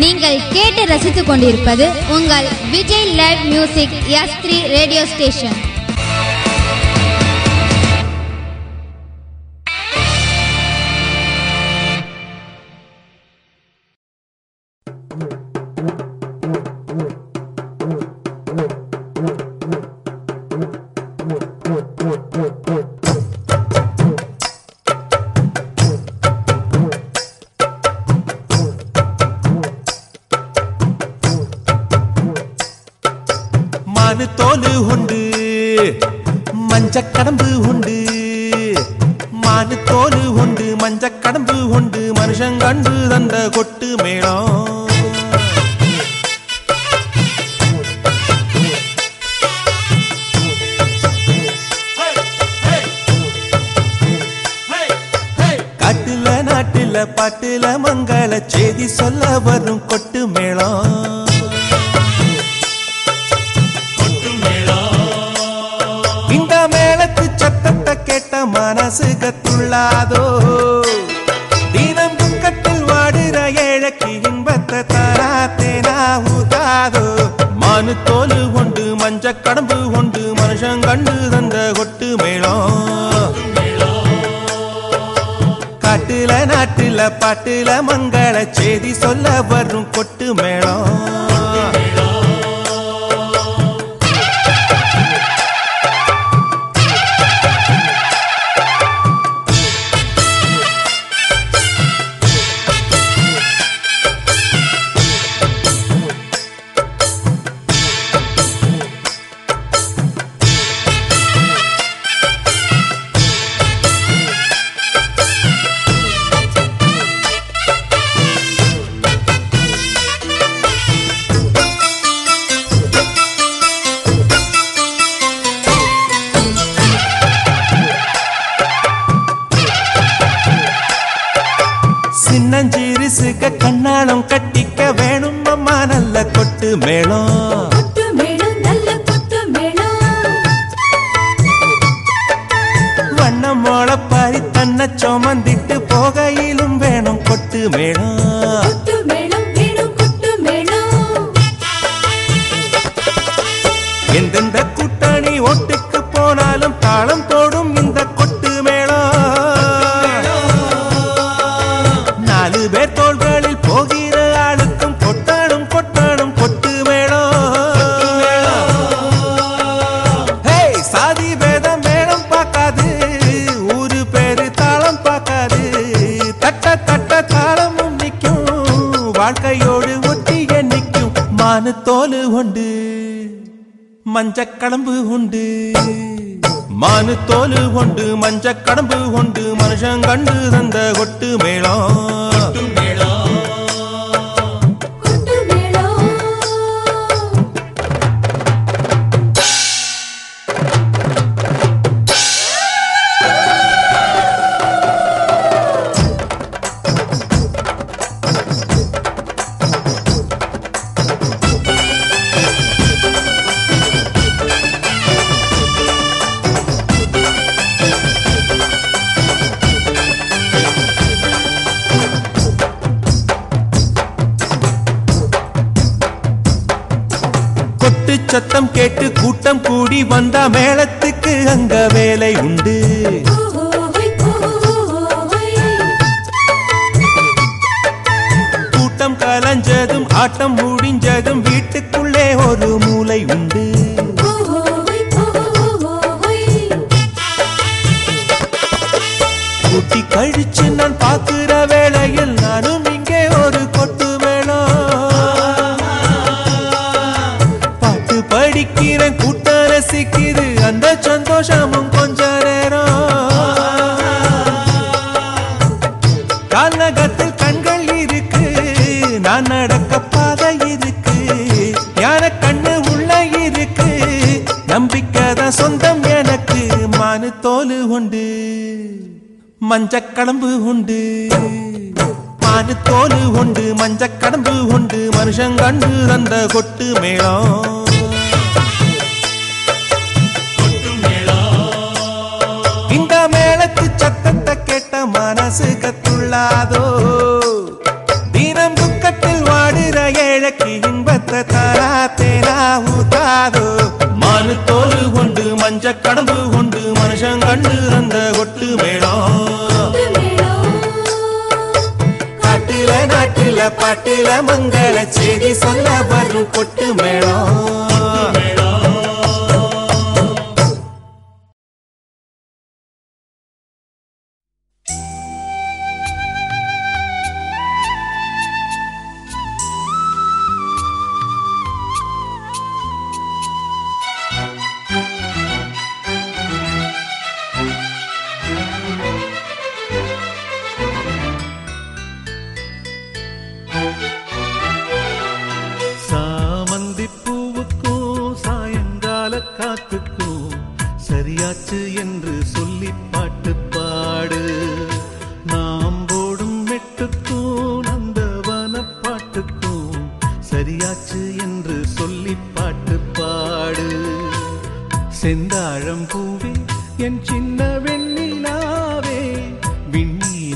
நீங்கள் கேட்டு ரசித்துக் கொண்டிருப்பது உங்கள் Vijay live music S three radio station மங்கள செய்தி சொல்ல வரும் கொட்டு மேளம். தோலு உண்டு மஞ்சக்கடம்பு உண்டு. மானு தோலு உண்டு மஞ்சக்கடம்பு உண்டு கொண்டு மனுஷன் கண்டு தந்த கொட்டு மேளம். சத்தம் கேட்டு கூட்டம் கூடி வந்தா மேளத்துக்கு அங்க வேலை உண்டு. கூட்டம் கலைஞ்சதும் ஆட்டம் முடிஞ்சதும் வீட்டுக்குள்ளே ஒரு மூளை உண்டு. சொந்தம் எனக்கு மானு தோல் உண்டு. மஞ்சக்கடம்பு உண்டு. மானு தோல் உண்டு மஞ்சக்கடம்பு உண்டு. மனுஷன் கண்டு தந்த கொட்டு மேளம். இந்த மேளத்து சத்தத்தை கேட்ட மனசு கத்துள்ளாதோ? தினம் துக்கத்தில் வாடுற ஏழைக்கு இன்பத்தை தாரா தேரா ஊதாதோ பச்சை கடம்பு கொண்டு மனுஷன் கண்டு அந்த கொட்டு மேளம். காட்டுல நாட்டுல பாட்டுல மங்கள செய்தி சொல்ல வரும் கொட்டு மேளம்.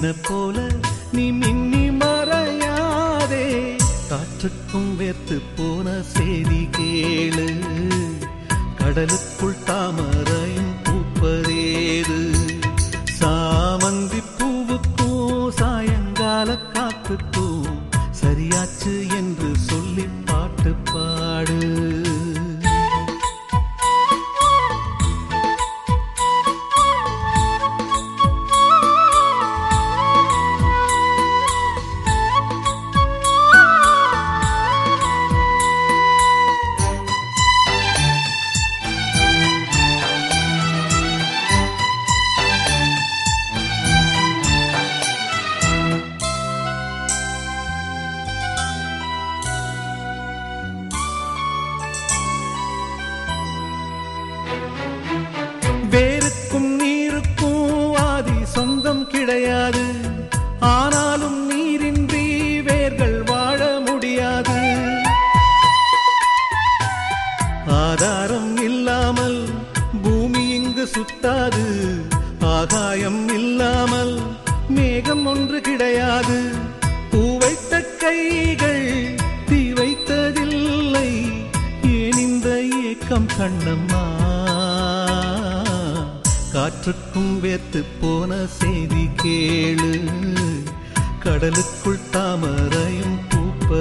மின்ன போல நீ மின்னி மறையாதே? காற்றுக்கும் வேர்த்து போன செய்தி கேளு. கடலுக்குள் தாம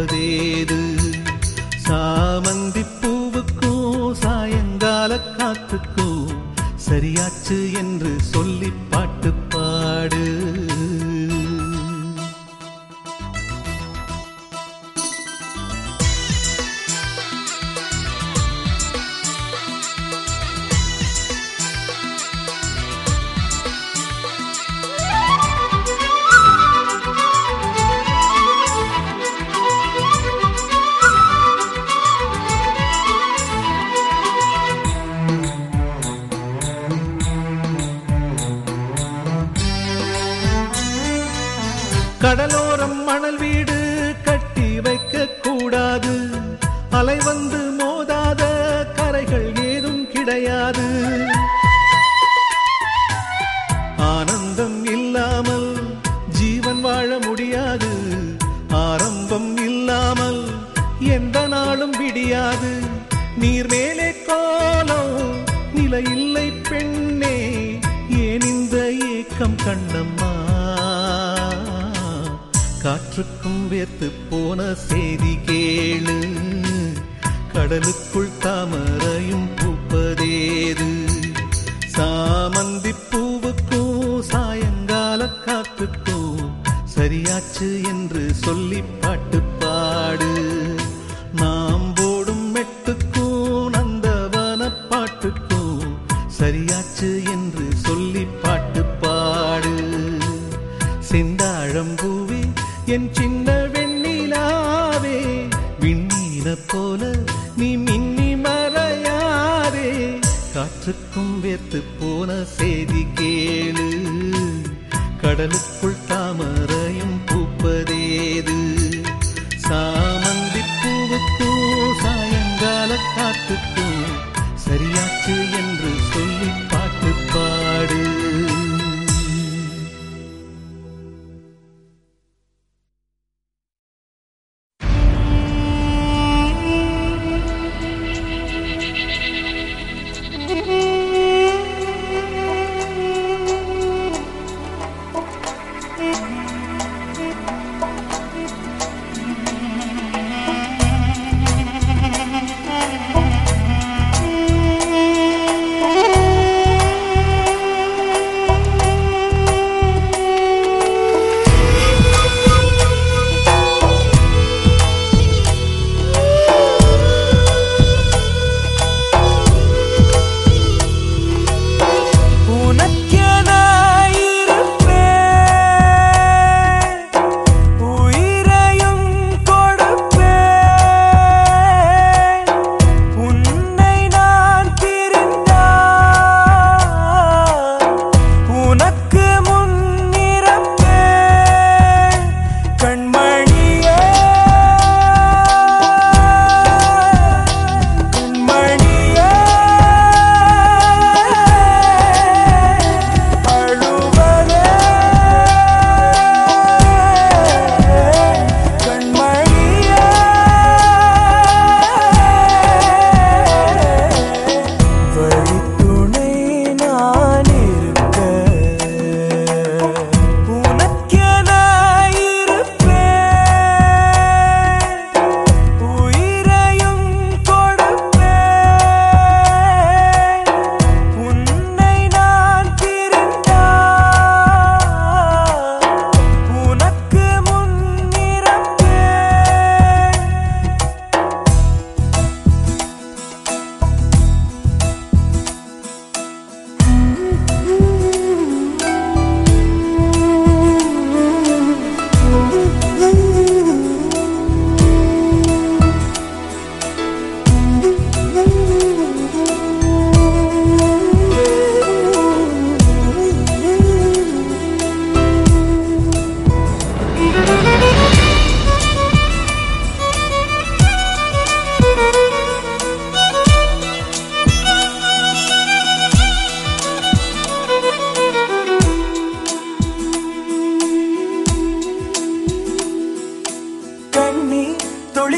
என்பதேது சாமந்தி பூவுக்கோ சாயங்கால காத்துக்கோ சரியாச்சு என்று சொல்லி என் சின்ன வெண்ணிலாவே விண்ணீல போல நீ மின்னி மறையாதே. காற்றுக்கும் வேர்த்து போன செய்தி கேளு. கடலுக்குள்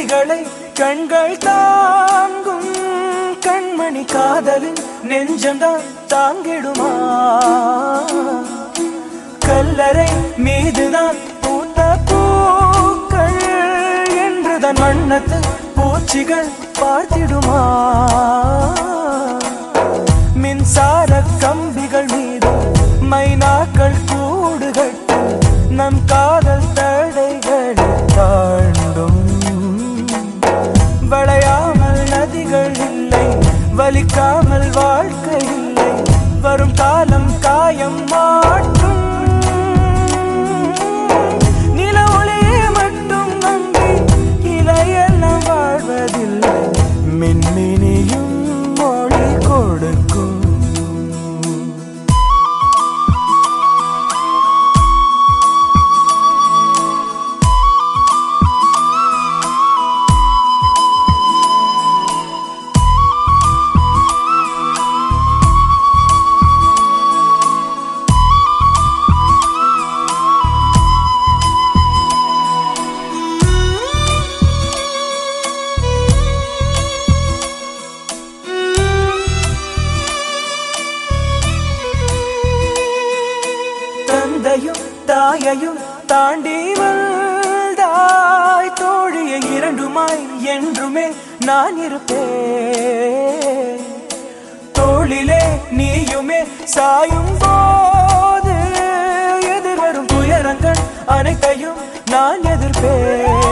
விழிகளை கண்கள் தாங்கும் கண்மணி காதலின் நெஞ்சம்தான் தாங்கிடுமா? கல்லறை மீதுதான் பூத்த பூக்கள் என்றுதான் வண்ணத்து பூச்சிகள் பார்த்திடுமா? மின்சார கம்பிகள் மீது மைனா இரண்டுமாய் என்றுமே நான் இருப்பேன். தோளிலே நீயுமே சாயும் போது எதிர்வரும் துயரங்கள் அனைத்தையும் நான் எதிர்ப்பேன்.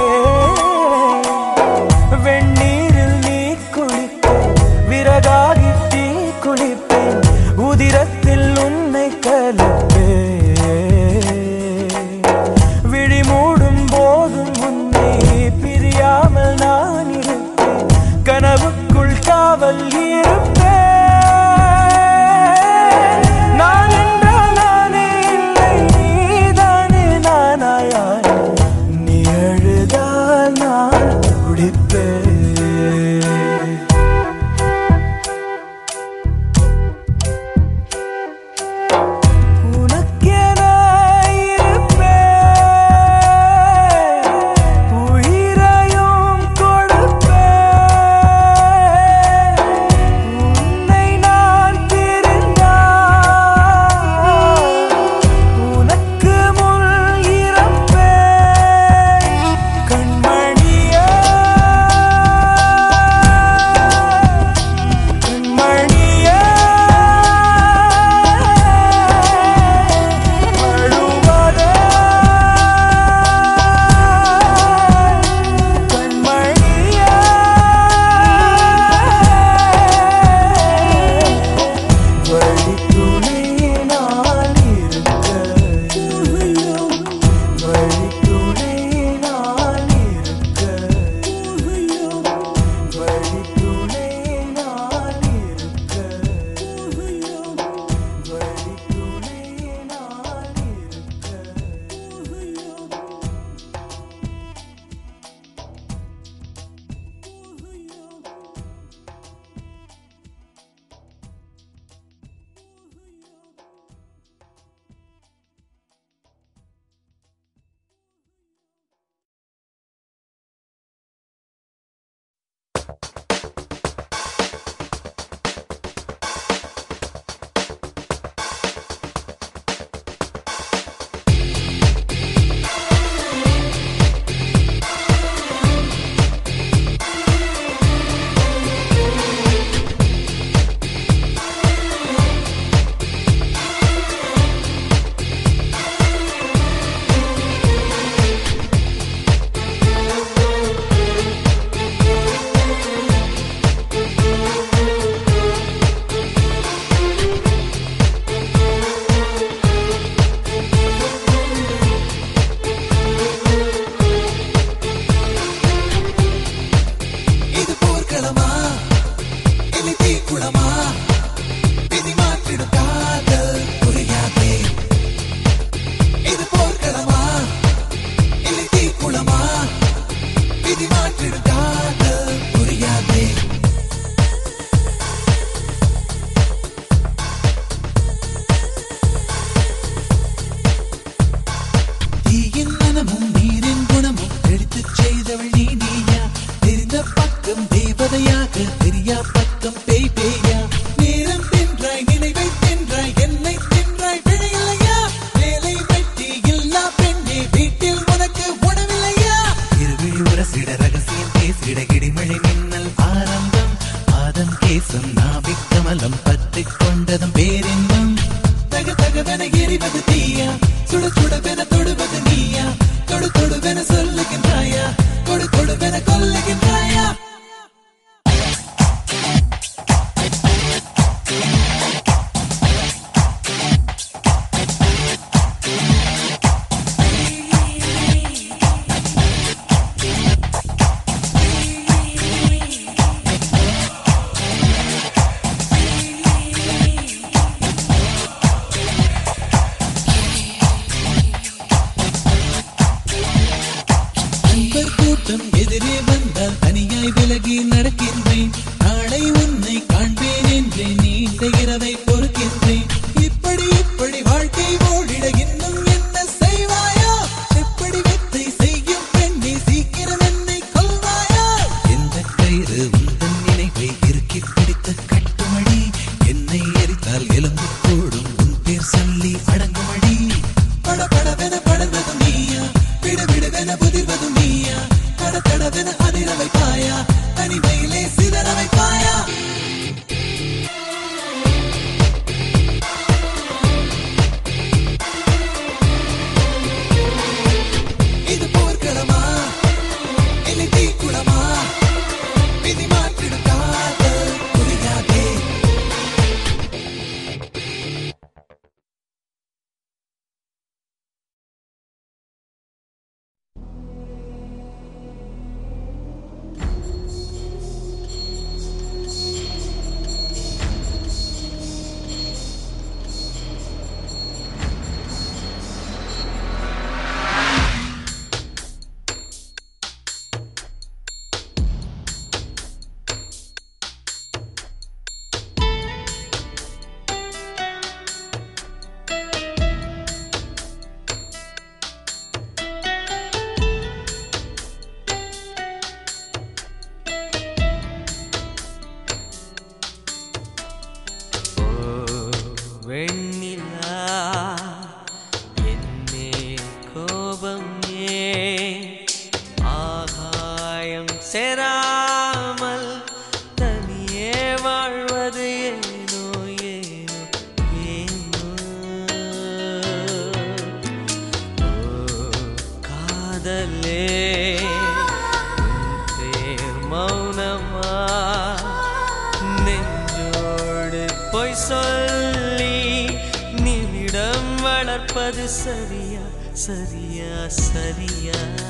சரியா சரியா சரியா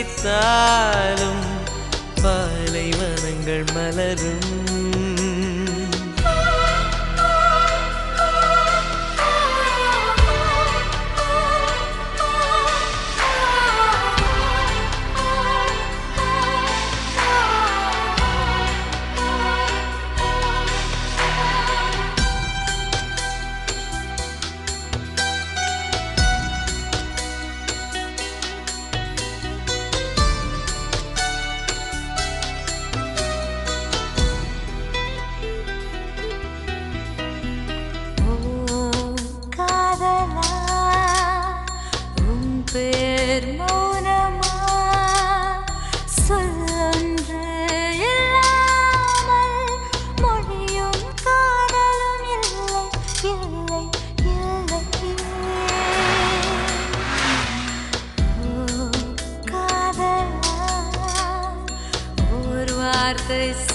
யார் te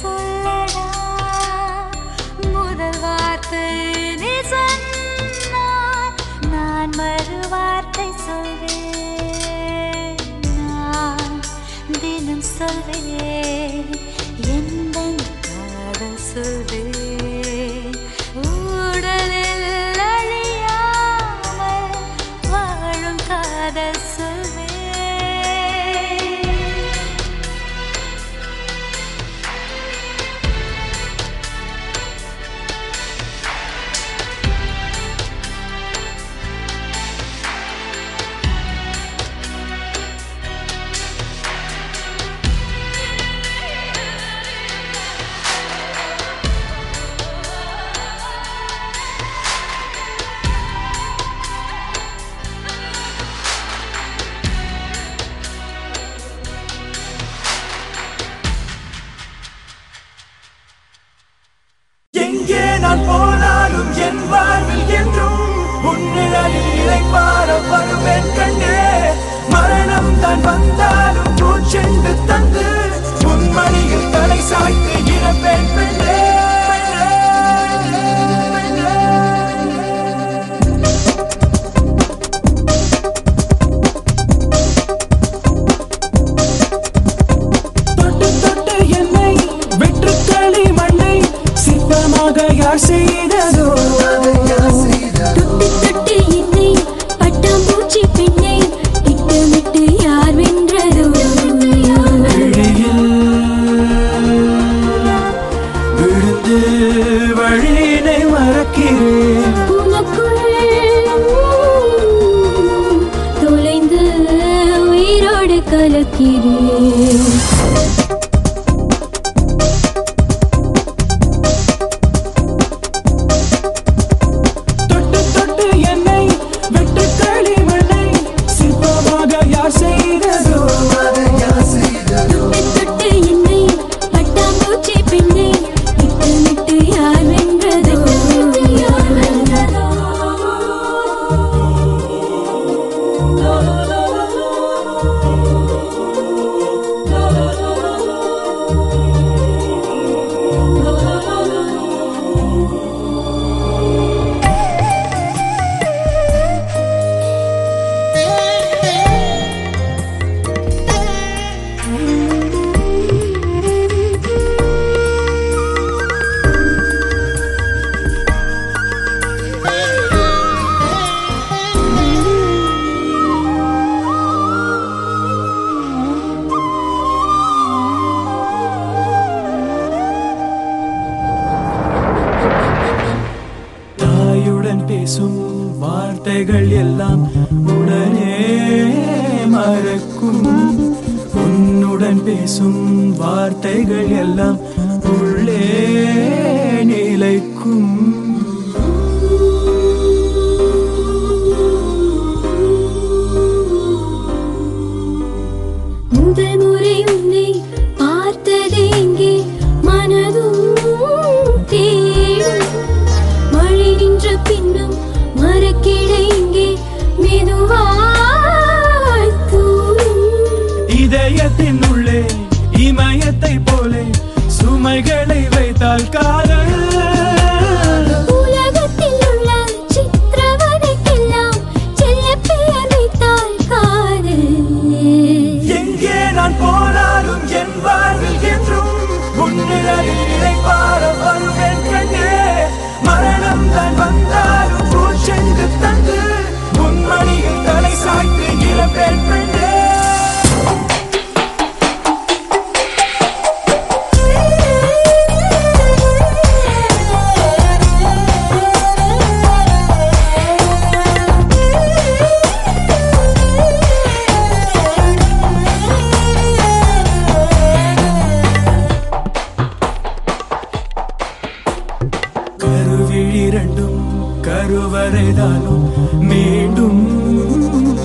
வரைதாலும் மீண்டும்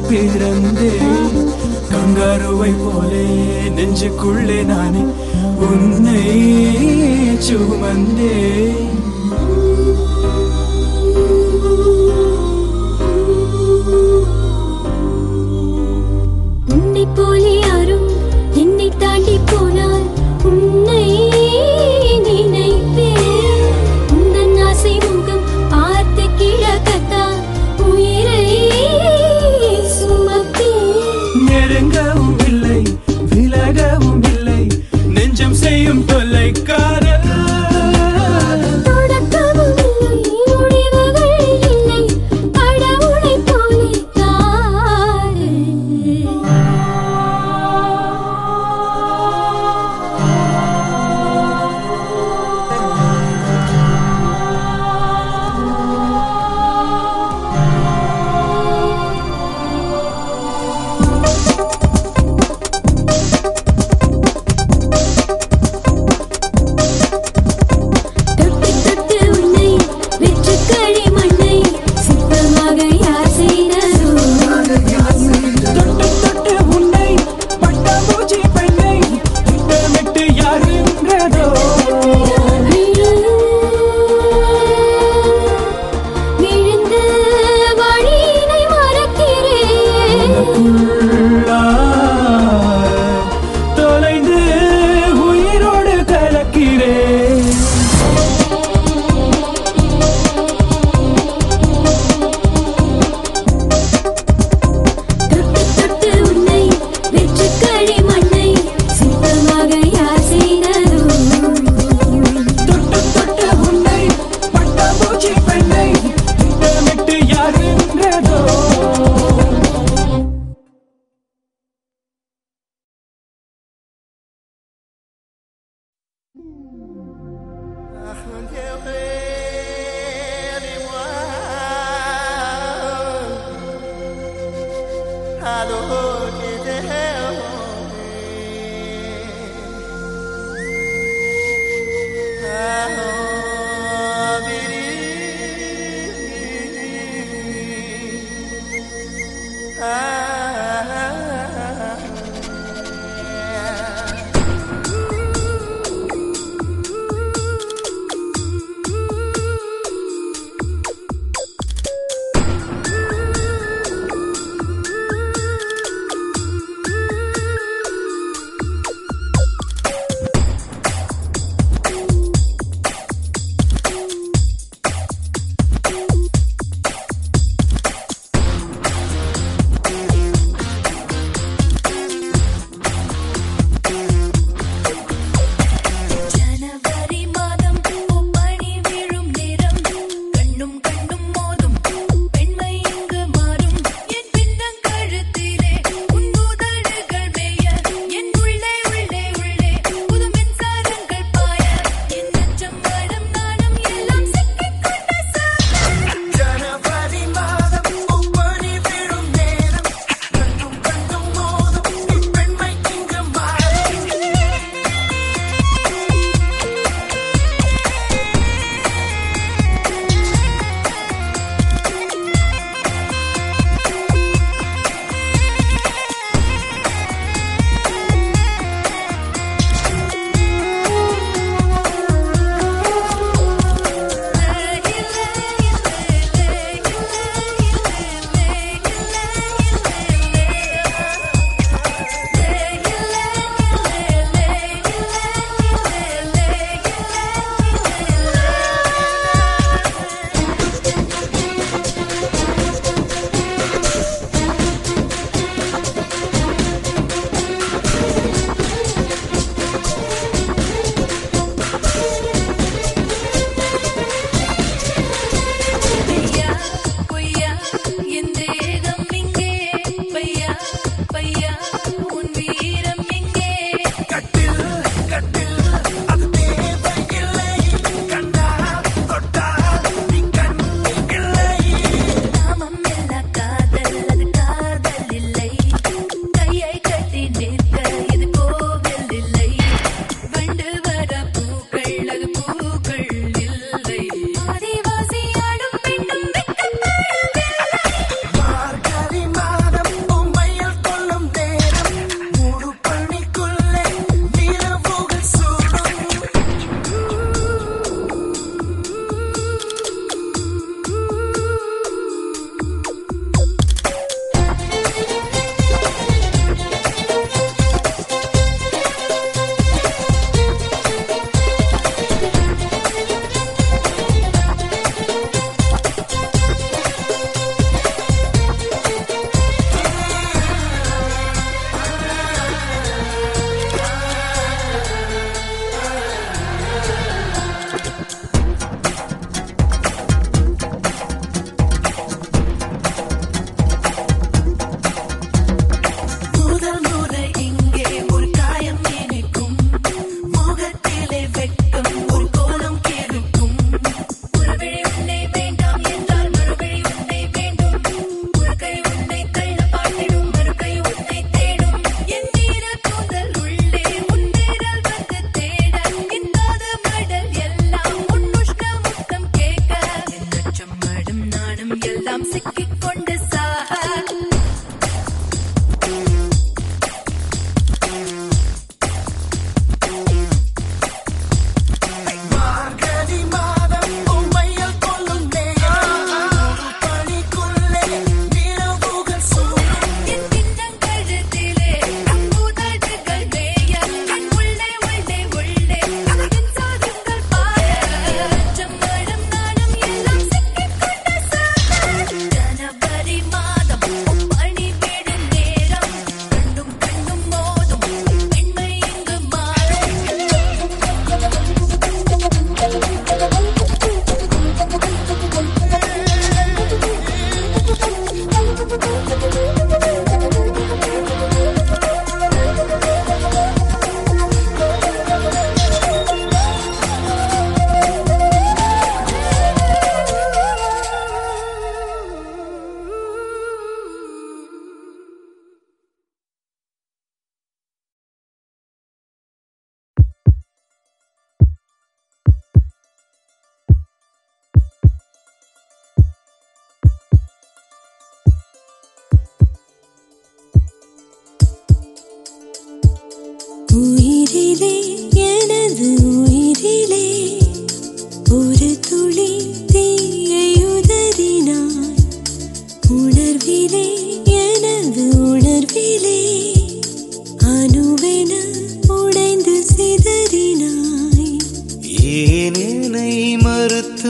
பிறந்தேன் கங்காருவை போலே நெஞ்சுக்குள்ளே நானே. உன்னை சுமந்தேன்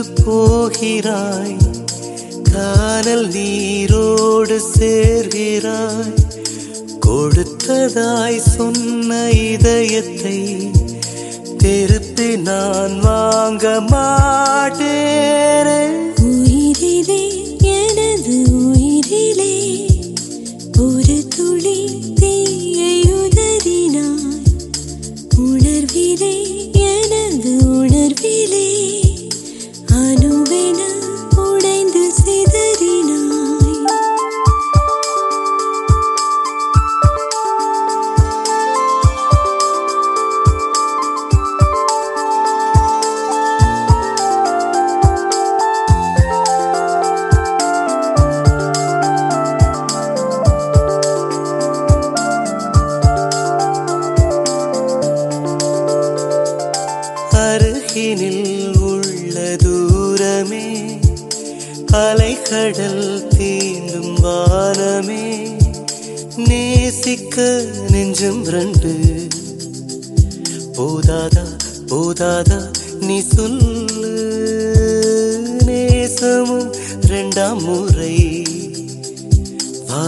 எங்கு போகிறாய். காதல் நீரோடு சேர்கிறாய். கொடுத்ததாய் சொன்ன இதயத்தை திருப்பி நான் வாங்க மாட்டேன்.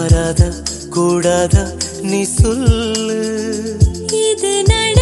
மாறாத கூடாத நீ சொல்லு. இது நட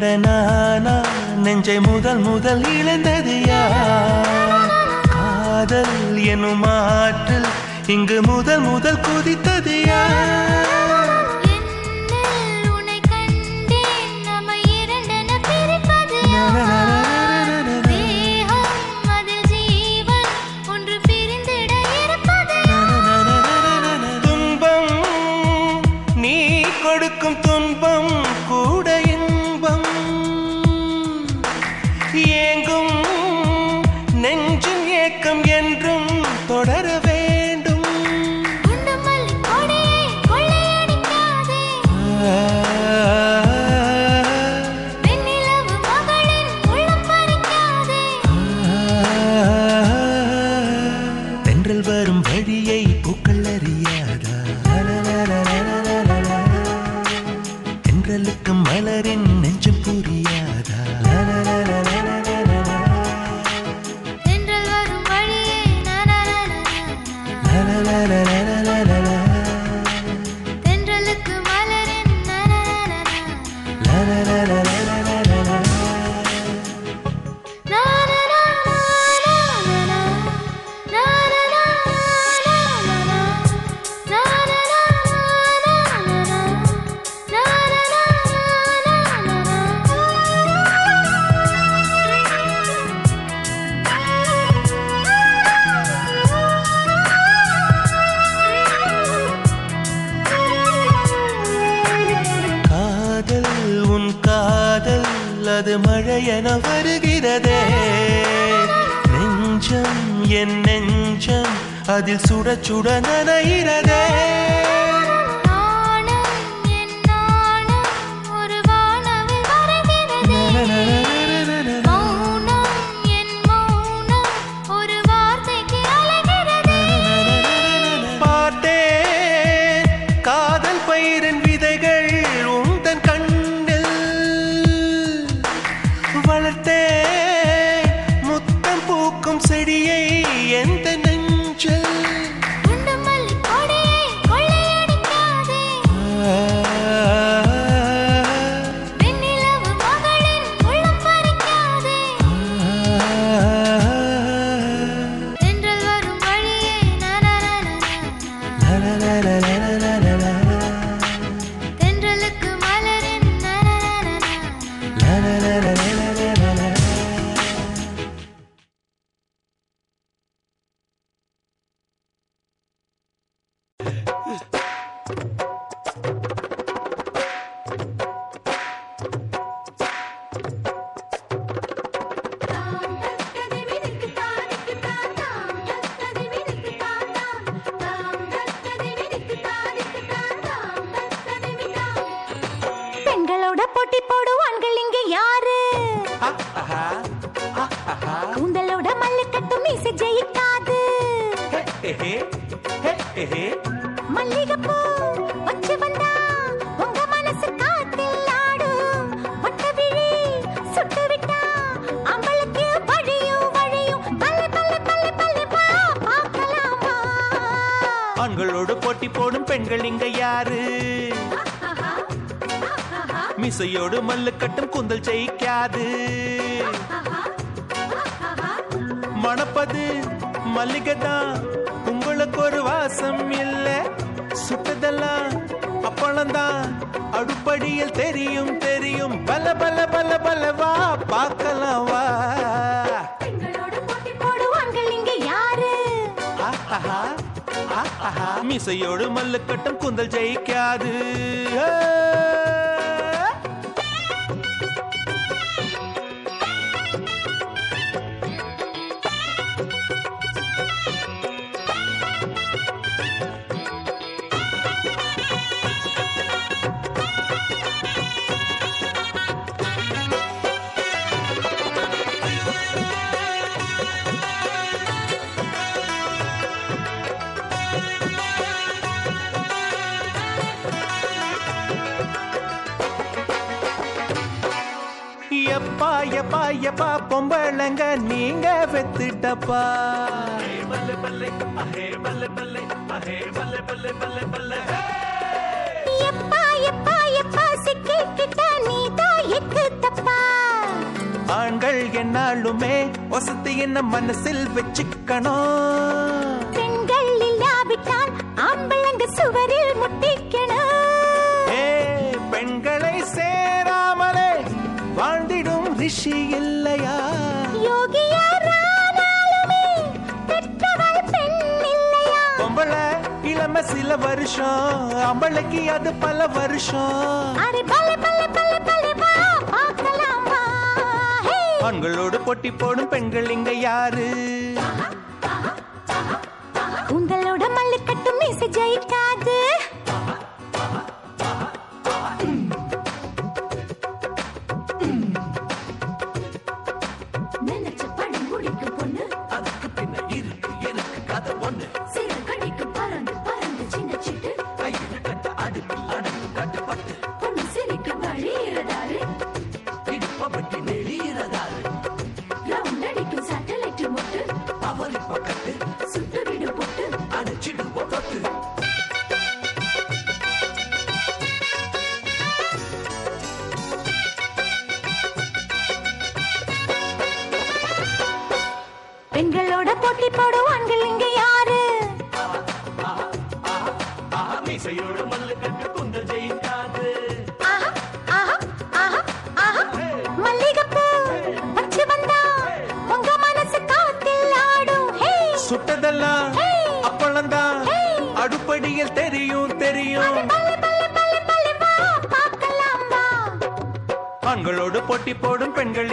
கடனானா நெஞ்சை முதல் முதல் இழந்தது யார்? காதல் எனும் ஆற்றில் இங்கு முதல் முதல் குதித்தது யார்? காதில் சுட சுட நனைகிறதே குதிரையோடு மல்லு கட்டும் குந்தல் செய்யாது மணப்பது மல்லிகைதான் உங்களுக்கு ஒரு வாசம் இல்ல. சுட்டதெல்லாம் அப்பளம்தான் அடுப்படியில் தெரியும் தெரியும். பல பல பல பல பலவா பார்க்கலாம் வா. மிசையோடு மல்லுக்கட்டம் குந்தல் ஜெயிக்காது. எப்பா எப்பா எப்பா பொம்பளைங்க நீங்க வெத்துட்டப்பா. எப்பா எப்பா எப்பா சிக்கிக்கிட்ட நீதான் எக்கு தப்பா ஆண்கள் என்னாலுமே வசதி என்ன மனசில் வச்சுக்கணும். பெண்கள் இல்லாவிட்டால் ஆம்பளங்க சுவரில் ரிஷி இல்லையா? பொம்பளை இளம சில வருஷம் அம்பளைக்கு அது பல வருஷம். ஆண்களோடு போட்டி போடும் பெண்கள் இங்க யாரு? உங்களோட மல்லு கட்டும் ஜெயிக்காது. பெண்கள்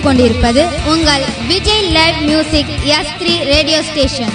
கொண்டிருப்பது உங்கள் Vijay live music S three radio station